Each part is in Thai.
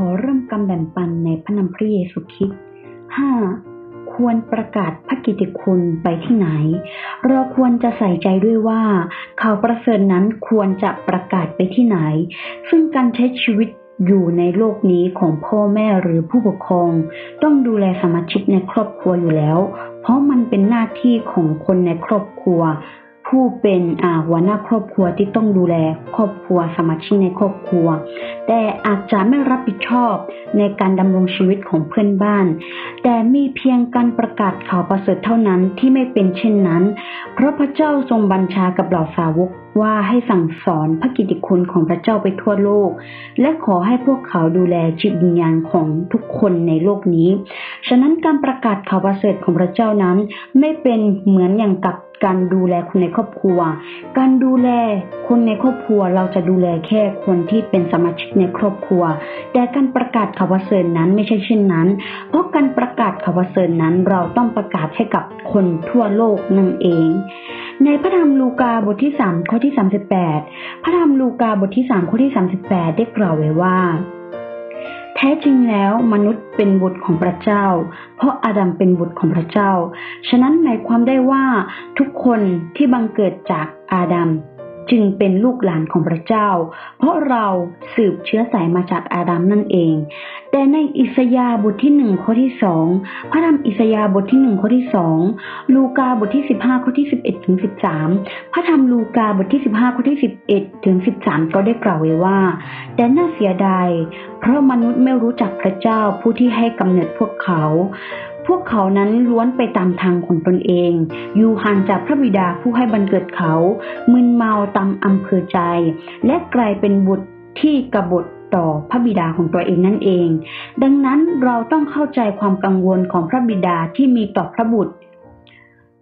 ขอเริ่มกำแบ่งปันในพระนามพระเยซูคริสต์ 5. ควรประกาศพระกิตติคุณไปที่ไหน เราควรจะใส่ใจด้วยว่า ข่าวประเสริฐนั้นควรจะประกาศไปที่ไหน ซึ่งการใช้ชีวิตอยู่ในโลกนี้ของพ่อแม่หรือผู้ปกครอง ต้องดูแลสมาชิกในครอบครัวอยู่แล้ว เพราะมันเป็นหน้าที่ของคนในครอบครัว ผู้เป็นหัวหน้าครอบครัวที่ต้องดูแลครอบครัวสมาชิกในครอบครัว แต่อาจจะไม่รับผิดชอบในการดำรงชีวิตของเพื่อนบ้าน แต่มีเพียงการประกาศข่าวประเสริฐเท่านั้นที่ไม่เป็นเช่นนั้น เพราะพระเจ้าทรงบัญชากับเหล่าสาวกว่าให้สั่งสอนพระกิตติคุณของพระเจ้าไปทั่วโลก และขอให้พวกเขาดูแลจิตวิญญาณของทุกคนในโลกนี้ ฉะนั้นการประกาศข่าวประเสริฐของพระเจ้านั้นไม่เป็นเหมือนอย่างกับ การดูแลคนในครอบครัว การดูแลคนในครอบครัวเราจะดูแลแค่คนที่เป็นสมาชิกในครอบครัว แต่การประกาศข่าวเสริฐนั้นไม่ใช่เช่นนั้น เพราะการประกาศข่าวเสริฐนั้นเราต้องประกาศให้กับคนทั่วโลกนั่นเอง ในพระธรรมลูกาบทที่3ข้อที่ 38 พระธรรมลูกาบทที่3ข้อที่ 38 ได้กล่าวไว้ว่า แท้จริงแล้วมนุษย์เป็นบุตรของพระเจ้า เพราะอาดัมเป็นบุตรของพระเจ้า ฉะนั้นหมายความได้ว่าทุกคนที่บังเกิดจากอาดัม จึงเป็นลูกหลานของพระเจ้า เพราะเราสืบเชื้อสายมาจากอาดัมนั่นเอง แต่ในอิสยาห์บทที่หนึ่งข้อที่สองพระธรรมอิสยาห์บทที่หนึ่งข้อที่สองลูกาบทที่สิบห้าข้อที่สิบเอ็ดถึงสิบสามพระธรรมลูกาบทที่สิบห้าข้อที่สิบเอ็ดถึงสิบสามก็ได้กล่าวไว้ว่า แต่น่าเสียดายเพราะมนุษย์ไม่รู้จักพระเจ้าผู้ที่ให้กำเนิดพวกเขา พวกเขานั้นล้วนไปตามทางของตนเอง อยู่ห่างจากพระบิดาผู้ให้บันเกิดเขา มึนเมาตามอำเภอใจ และกลายเป็นบุตรที่กบฏต่อพระบิดาของตัวเองนั่นเอง ดังนั้นเราต้องเข้าใจความกังวลของพระบิดาที่มีต่อพระบุตร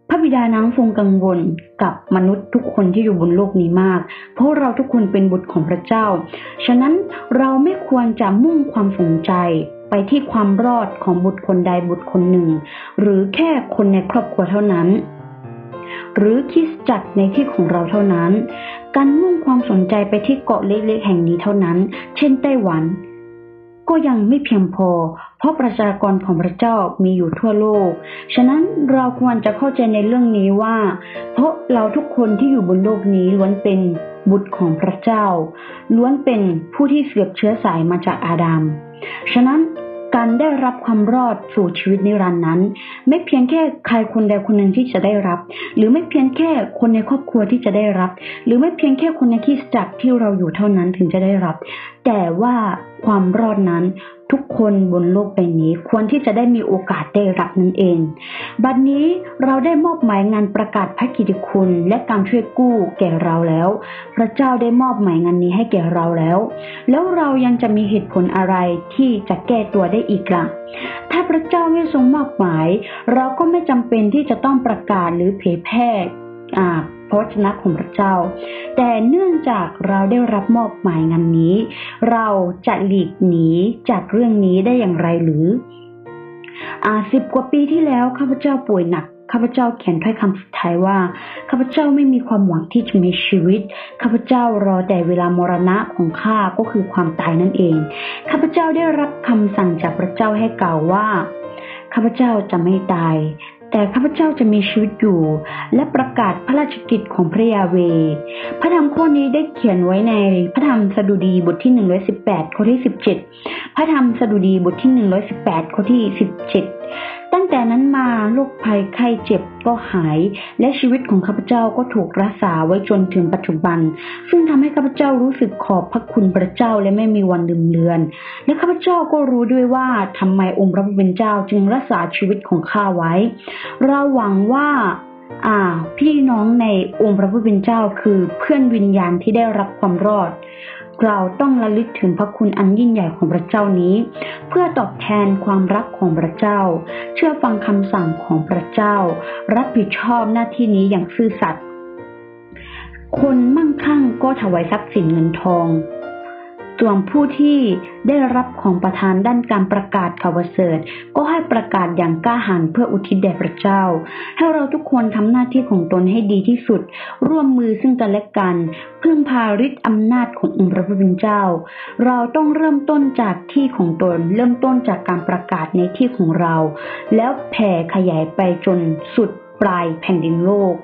พระบิดานั้นทรงกังวลกับมนุษย์ทุกคนที่อยู่บนโลกนี้มาก เพราะเราทุกคนเป็นบุตรของพระเจ้า ฉะนั้นเราไม่ควรจะมุ่งความสนใจ ไปที่ความรอดของบุตรคนใดบุตรคนหนึ่ง หรือแค่คนในครอบครัวเท่านั้น หรือคริสตจักรในที่ของเราเท่านั้น การมุ่งความสนใจไปที่เกาะเล็กๆแห่งนี้เท่านั้น เช่นไต้หวัน ก็ยังไม่เพียงพอ เพราะประชากรของพระเจ้ามีอยู่ทั่วโลก ฉะนั้นเราควรจะเข้าใจในเรื่องนี้ว่า เพราะเราทุกคนที่อยู่บนโลกนี้ล้วนเป็น บุตรของพระเจ้า ล้วนเป็นผู้ที่เสืบเชื้อสายมาจากอาดัม ฉะนั้นการได้รับความรอดสู่ชีวิตนิรันดร์นั้น ไม่เพียงแค่ใครคนใดคนหนึ่งที่จะได้รับ หรือไม่เพียงแค่คนในครอบครัวที่จะได้รับ หรือไม่เพียงแค่คนในคริสจักรที่เราอยู่เท่านั้นถึงจะได้รับ แต่ว่าความรอดนั้นทุกคนบนโลกใบนี้ควรที่จะได้มีโอกาสได้รับนั่นเอง บัดนนี้เราได้มอบหมายงานประกาศพระกิติคุณและการช่วยกู้แก่เราแล้ว พระเจ้าได้มอบหมายงานนี้ให้แก่เราแล้ว แล้วเรายังจะมีเหตุผลอะไรที่จะแก้ตัวได้อีกล่ะถ้าพระเจ้าไม่ทรงมอบหมาย เราก็ไม่จำเป็นที่จะต้องประกาศหรือเผยแพร่ พระวจนะของพระเจ้า แต่เนื่องจากเราได้รับมอบหมายงานนี้ เราจะหลีกหนีจากเรื่องนี้ได้อย่างไรหรืออ่าสิบกว่าปีที่แล้วข้าพเจ้าป่วยหนักข้าพเจ้าเขียนถ้อยคำสุดท้ายว่าข้าพเจ้าไม่มีความหวังที่จะมีชีวิตข้าพเจ้ารอแต่เวลามรณะของข้าก็คือความตายนั่นเองข้าพเจ้าได้รับคำสั่งจากพระเจ้าให้กล่าวว่าข้าพเจ้าจะไม่ตาย แต่ข้าพเจ้าจะมีชีวิตอยู่ และประกาศพระราชกิจของพระยาเว พระธรรมข้อนี้ได้เขียนไว้ในพระธรรมสดุดีบทที่ 118 ข้อที่ 17 พระธรรมสดุดีบทที่ 118 ข้อที่ 17 ตั้งแต่นั้นมาโรคภัยไข้เจ็บก็หาย และชีวิตของข้าพเจ้าก็ถูกรักษาไว้จนถึงปัจจุบัน ซึ่งทำให้ข้าพเจ้ารู้สึกขอบพระคุณพระเจ้าและไม่มีวันลืมเลือน และข้าพเจ้าก็รู้ด้วยว่าทำไมองค์พระผู้เป็นเจ้าจึงรักษาชีวิตของข้าไว้ เราหวังว่าอ่า พี่น้องในองค์พระผู้เป็นเจ้าคือเพื่อนวิญญาณที่ได้รับความรอด เราต้องระลึกถึงพระคุณอันยิ่งใหญ่ของพระเจ้านี้ เพื่อตอบแทนความรักของพระเจ้า เชื่อฟังคำสั่งของพระเจ้า รับผิดชอบหน้าที่นี้อย่างซื่อสัตย์คนมั่งคั่งก็ถวายทรัพย์สินเงินทอง ส่วนผู้ที่ได้รับของประทานด้านการประกาศข่าวเสริฐก็ให้ประกาศอย่างกล้าหาญเพื่ออุทิศแด่พระเจ้า ให้เราทุกคนทำหน้าที่ของตนให้ดีที่สุด ร่วมมือซึ่งกันและกัน พึ่งพาฤทธิ์อำนาจขององค์พระผู้เป็นเจ้า เราต้องเริ่มต้นจากที่ของตน เริ่มต้นจากการประกาศในที่ของเรา แล้วแผ่ขยายไปจนสุดปลายแผ่นดินโลก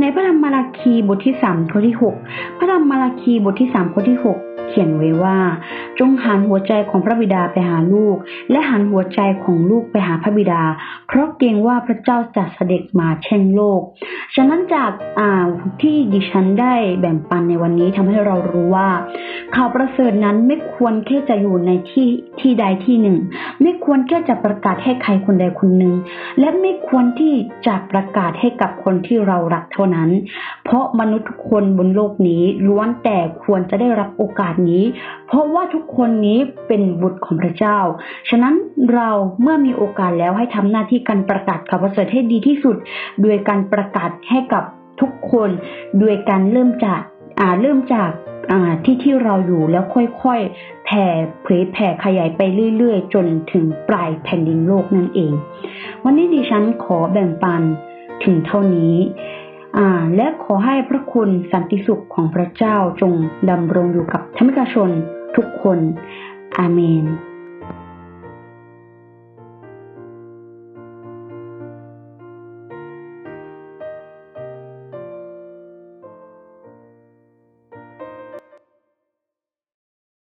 ในพระธรรมมาราคีบทที่สามข้อที่หกพระธรรมมาราคีบทที่สามข้อที่หกเขียนไว้ว่า จงหันหัวใจของพระบิดาไปหาลูก และหันหัวใจของลูกไปหาพระบิดา เพราะเกรงว่าพระเจ้าจะเสด็จมาแช่งโลก ฉะนั้นจากอ่าที่ดิฉันได้แบ่งปันในวันนี้ทำให้เรารู้ว่า ข่าวประเสริฐนั้นไม่ควรแค่จะอยู่ในที่ที่ใดที่หนึ่ง ไม่ควรแค่จะประกาศให้ใครคนใดคนหนึ่ง และไม่ควรที่จะประกาศให้กับคนที่เรารักเท่านั้น เพราะมนุษย์ทุกคนบนโลกนี้ล้วนแต่ควรจะได้รับโอกาสนี้ เพราะว่าทุกคนนี้เป็นบุตรของพระเจ้า ฉะนั้นเราเมื่อมีโอกาสแล้วให้ทำหน้าที่การประกาศข่าวประเสริฐให้ดีที่สุด โดยการประกาศให้กับทุกคน โดยการเริ่มจากเริ่มจาก ที่ที่เราอยู่แล้วค่อยๆแผ่เผยแผ่ขยายไปเรื่อยๆ จนถึงปลายแผ่นดินโลกนั่นเอง วันนี้ดิฉันขอแบ่งปันถึงเท่านี้และขอให้พระคุณสันติสุขของพระเจ้าจงดำรงอยู่กับธรรมิกชนทุกคน อาเมน